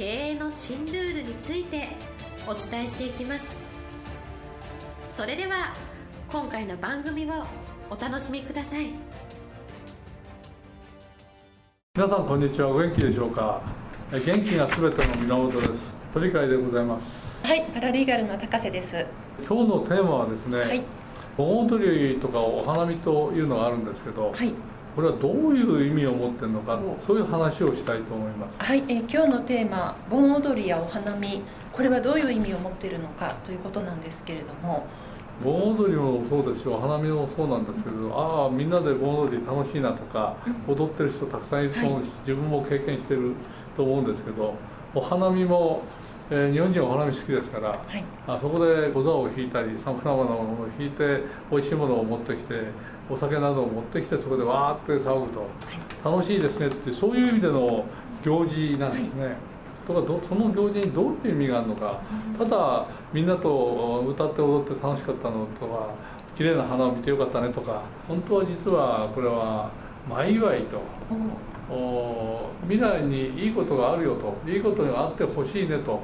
経営の新ルールについてお伝えしていきます。それでは今回の番組をお楽しみください。皆さんこんにちは。お元気でしょうか？元気がすべての源です。鳥飼でございます。はいパラリーガルの高瀬です。今日のテーマはですね、はい、盆踊りとかお花見というのがあるんですけど、はいこれはどういう意味を持ってるのかそう。いう話をしたいと思います。はい、えー、今日のテーマ盆踊りやお花見これはどういう意味を持っているのかということなんですけれども。盆踊りもそうですしお花見もそうなんですけどああみんなで盆踊り楽しいなとか、うん、踊ってる人たくさんいると思うし、はい、自分も経験してると思うんですけどお花見もえー、日本人はお花見好きですから、はい、あそこで小竿を引いたりさまざまなものを引いて美味しいものを持ってきてお酒などを持ってきてそこでわーって騒ぐと、楽しいですねってそういう意味での行事なんですね。とかその行事にどういう意味があるのか。ただみんなと歌って踊って楽しかったのとか綺麗な花を見てよかったねとか本当は実はこれは前祝いと。未来にいいことがあるよと。いいことがあってほしいねと。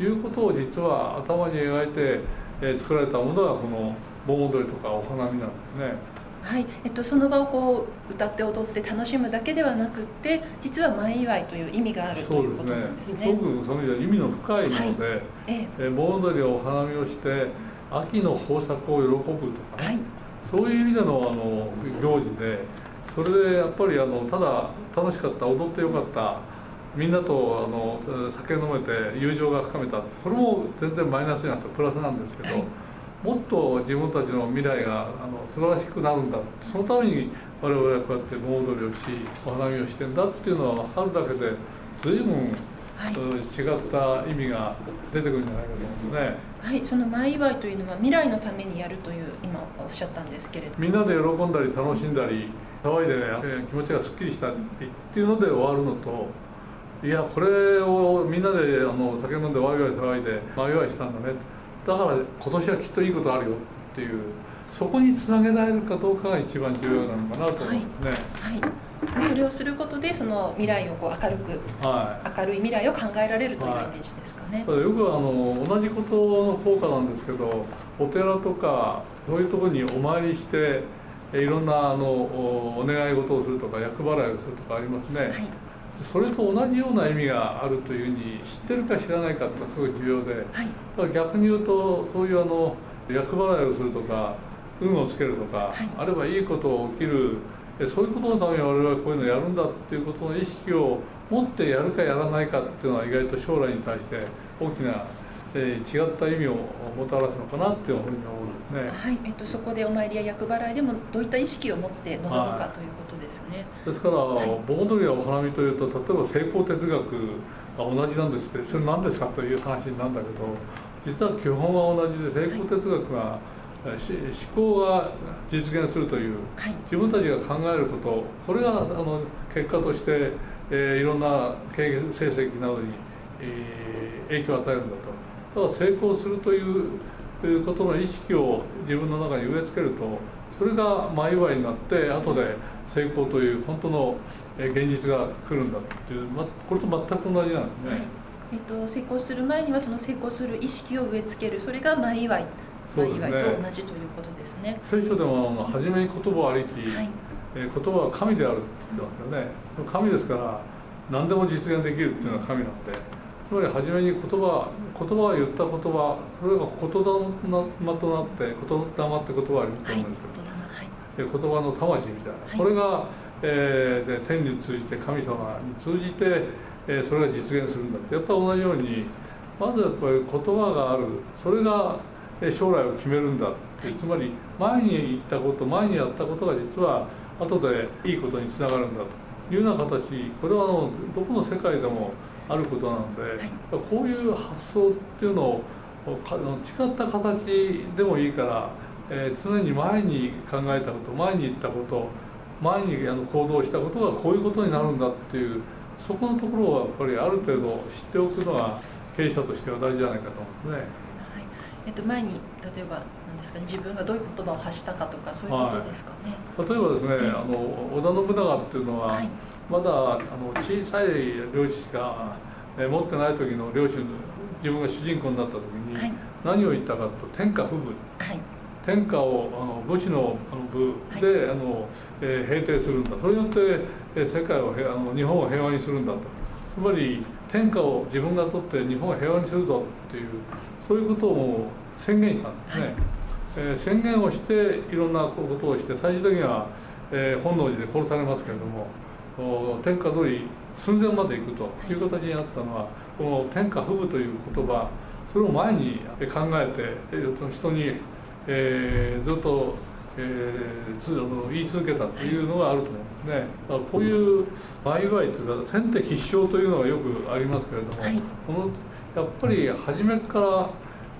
いうことを実は頭に描いて、え作られたものがこの盆踊りとかお花見なんですね。はい。えっと、その場をこう歌って踊って楽しむだけではなくて実は前祝いという意味があるということなんですね。すごくその意味の深いもので、はい、ええ。盆踊りをお花見をして秋の豊作を喜ぶとか、はい、そういう意味でのあの行事でそれでやっぱりあのただ楽しかった踊ってよかったみんなとあの酒飲めて友情が深めたこれも全然マイナスになってプラスなんですけど。はいもっと自分たちの未来があの素晴らしくなるんだそのために我々はこうやって盆踊りをしお花見をしてんだっていうのは分かるだけで随分、はい、違った意味が出てくるんじゃないかと思うんですね。はい、その前祝いというのは未来のためにやるという今おっしゃったんですけれどみんなで喜んだり楽しんだり騒いで、ね、気持ちがすっきりしたっていうので終わるのといやこれをみんなであの酒飲んでワイワイ騒いで前祝いしたんだねだから今年はきっといいことあるよっていうそこにつなげられるかどうかが一番重要なのかなと思うんですね。はい、はい、それをすることでその未来をこう明るく、はい、明るい未来を考えられるというイメージですかね。はい、よくあの同じことの効果なんですけどお寺とかそういうところにお参りしていろんなあのお願い事をするとか厄払いをするとかありますね。はいそれと同じような意味があるというふうに知ってるか知らないかってすごい重要で、はい、だから逆に言うとそういうあの厄払いをするとか運をつけるとか、はい、あるいはいいこと起きるそういうことのために我々はこういうのをやるんだっていうことの意識を持ってやるかやらないかっていうのは意外と将来に対して大きなえー、違った意味をもたらすのかなっていうふうに思うんですね。はい、えっとそこでお参りや厄払いでもどういった意識を持って臨むか、はい、ということですね。ですから、はい、盆踊りやお花見というと例えば成功哲学が同じなんですってそれ何ですかという話になるんだけど実は基本は同じで成功哲学が、はい、思考が実現するという、はい、自分たちが考えることこれがあの結果として、えー、いろんな経営成績などに、えー、影響を与えるんだと。ただ成功するということの意識を自分の中に植え付けるとそれが前祝いになって後で成功という本当の現実が来るんだっていう、ま、これと全く同じなんですね、はい、えっと、成功する前にはその成功する意識を植え付ける。それが前祝い前祝いと同じということですね。聖書でも初めに言葉ありき、はい、え言葉は神であるって言ってますよね。神ですから何でも実現できるっていうのは神なんで。つまり初めに言葉言葉を言った言葉それが言霊となって言霊って言葉ありますと思うんですけど、はい、言葉の魂みたいな、はい、これが、えー、で天に通じて神様に通じて、えー、それが実現するんだって。やっぱり同じようにまずやっぱり言葉がある。それが将来を決めるんだって、はい、つまり前に言ったこと前にやったことが実は後でいいことにつながるんだというような形これはあのどこの世界でもあることなので、はい、こういう発想っていうのを違った形でもいいから、えー、常に前に考えたこと前に言ったこと前にあの行動したことがこういうことになるんだっていうそこのところはやっぱりある程度知っておくのが経営者としては大事じゃないかと思うんですね。はいえっと、前に例えば何ですか、ね、自分がどういう言葉を発したかとかそういうことですかね。はい、例えばですね、あの織田信長っていうのは、はい、まだあの小さい領地しか、え持ってない時の領主自分が主人公になった時に、何を言ったかと天下不武、はい、天下をあの武士のあの部で、あのえー、平定するんだ。それによって、えー、世界をあの日本を平和にするんだと。つまり天下を自分が取って日本を平和にするぞっていうそういうことを宣言したんですね、はい、えー、宣言をしていろんなことをして最終的には、えー、本能寺で殺されますけれども天下取り寸前まで行くとい。う形になったのはこの天下不武という言葉それを前に考えて人に、えー、ずっと、えー、言い続けたというのがあると思うんですね。こういう前祝いというか先手必勝というのがよくありますけれども、はい、このやっぱり初めから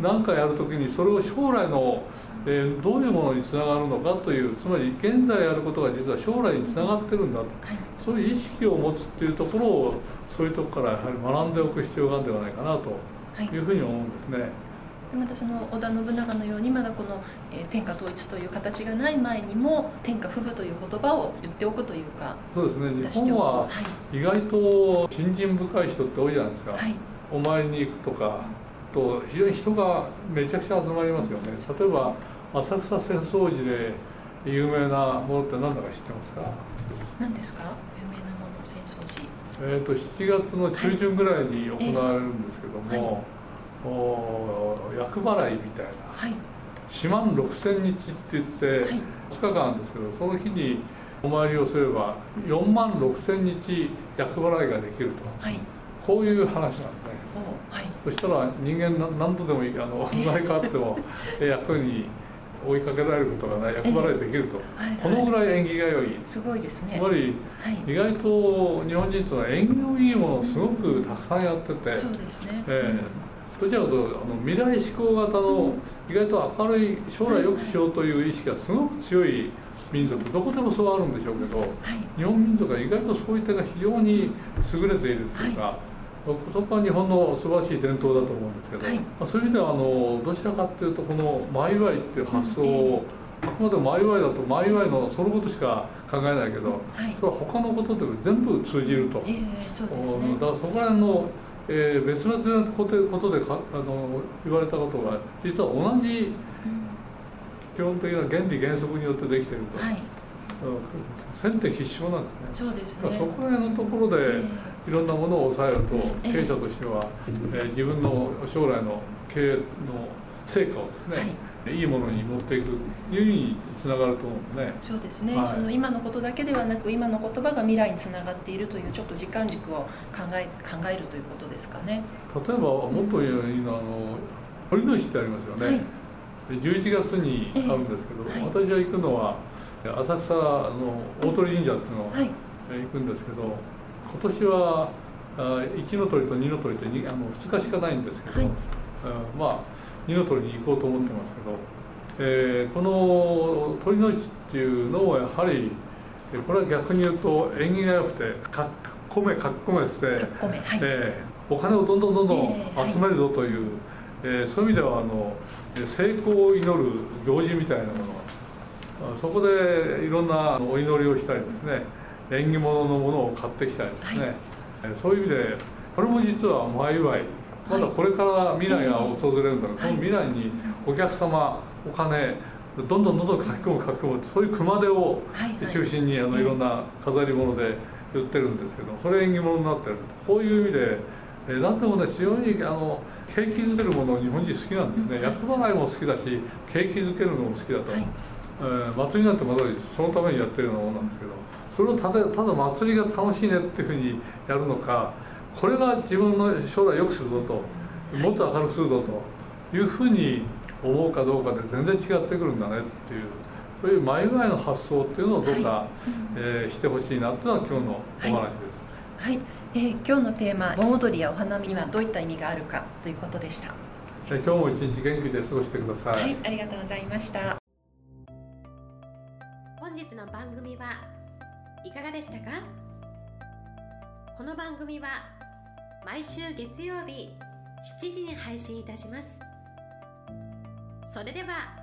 何かやるときにそれを将来の、えー、どういうものにつながるのかというつまり現在やることが実は将来につながってるんだと、はい、そういう意識を持つっていうところをそういうところからやはり学んでおく必要があるんではないかなとい。うふうに思うんですね。はいまたその織田信長のようにまだこの、えー、天下統一という形がない前にも天下不武という言葉を言っておくというかそうですね。日本は意外と信心深い人って多いじゃないですか、はい、お参りに行くとかと非常に人がめちゃくちゃ集まりますよね。例えば浅草浅草寺で有名なものって何だか知ってますか？何ですか？有名なもの浅草寺。えーと、7月の中旬ぐらいに行われるんですけども、はい。えー、お厄払いみたいな、はい、4万6千日って言って、はい、2日間ですけどその日にお参りをすれば4万6千日厄払いができると、はい、こういう話なんですね、はい、そしたら人間何度でもいいあの生まれ変わっても 役に追いかけられることがない役払いできると、はい。はい、このぐらい縁起が良い。すごいですね。つまり、はい、意外と日本人というのは縁起のいいものをすごくたくさんやってて、そうですね、えー、どちらかというとあの未来志向型の意外と明るい将来良くしようという意識がすごく強い民族どこでもそうあるんでしょうけど、はい、日本民族は意外とそういったが非常に優れているというか、そこは日本の素晴らしい伝統だと思うんですけど、はい、まあ、そういう意味ではあのどちらかというとこの前祝いっていう発想を、あくまでも前祝いだと前祝いのそのことしか考えないけど、はい、それは他のことで全部通じると、えーね、だからそこら辺の、えー、別々のことでかあの言われたことが実は同じ基本的な原理原則によってできていると、はい、先手必勝なんですね。そうですね。そこら辺のところで、えーいろんなものを抑えると経営者としては、えー、自分の将来の経営の成果をですね、はい、いいものに持っていくというにつながると思うね。そうですね、はい、その今のことだけではなく今の言葉が未来につながっているというちょっと時間軸を考え考えるということですかね。例えばもっと言ういいのはあの堀の市ってありますよね、はい、11月にあるんですけど、えー、私は行くのは浅草の大鳥神社っていうのを行くんですけど、今年は1の鳥と2の鳥ってあの2日しかないんですけど、はい、まあ2の鳥に行こうと思ってますけど、えー、この鳥の市っていうのもやはりこれは逆に言うと縁起が良くてかっこめかっこめして、はい、えー、お金をどんどんどんどん集めるぞという、えー、そういう意味ではあの成功を祈る行事みたいなもの。そこでいろんなお祈りをしたりですね。縁起物のものを買ってきたりですね、はい、そういう意味でこれも実は前祝いまだこれから未来が訪れるんだから、はい、その未来にお客様お金どんどんどんどん書き込む書き込むそういう熊手を中心にあのいろんな飾り物で売ってるんですけどそれ縁起物になってる。こういう意味でえ何でもね非常にあの景気づけるものを日本人好きなんですね。厄払いも好きだし景気づけるのも好きだと、はい、えー、祭りなんてまだそのためにやってるようなものなんですけどそれをただただ祭りが楽しいねっていうふうにやるのかこれが自分の将来良くするぞともっと明るくするぞというふうに思うかどうかで全然違ってくるんだねっていうそういう前祝いの発想っていうのをどうか、はい。えーしてほしいなというのは今日のお話です。はい、えー今日のテーマ盆踊りやお花見にはどういった意味があるかということでした。で今日も一日元気で過ごしてください。はい、ありがとうございました。本日の番組はいかがでしたか？この番組は毎週月曜日7時に配信いたします。それでは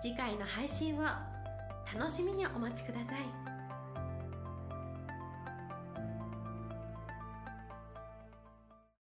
次回の配信を楽しみにお待ちください。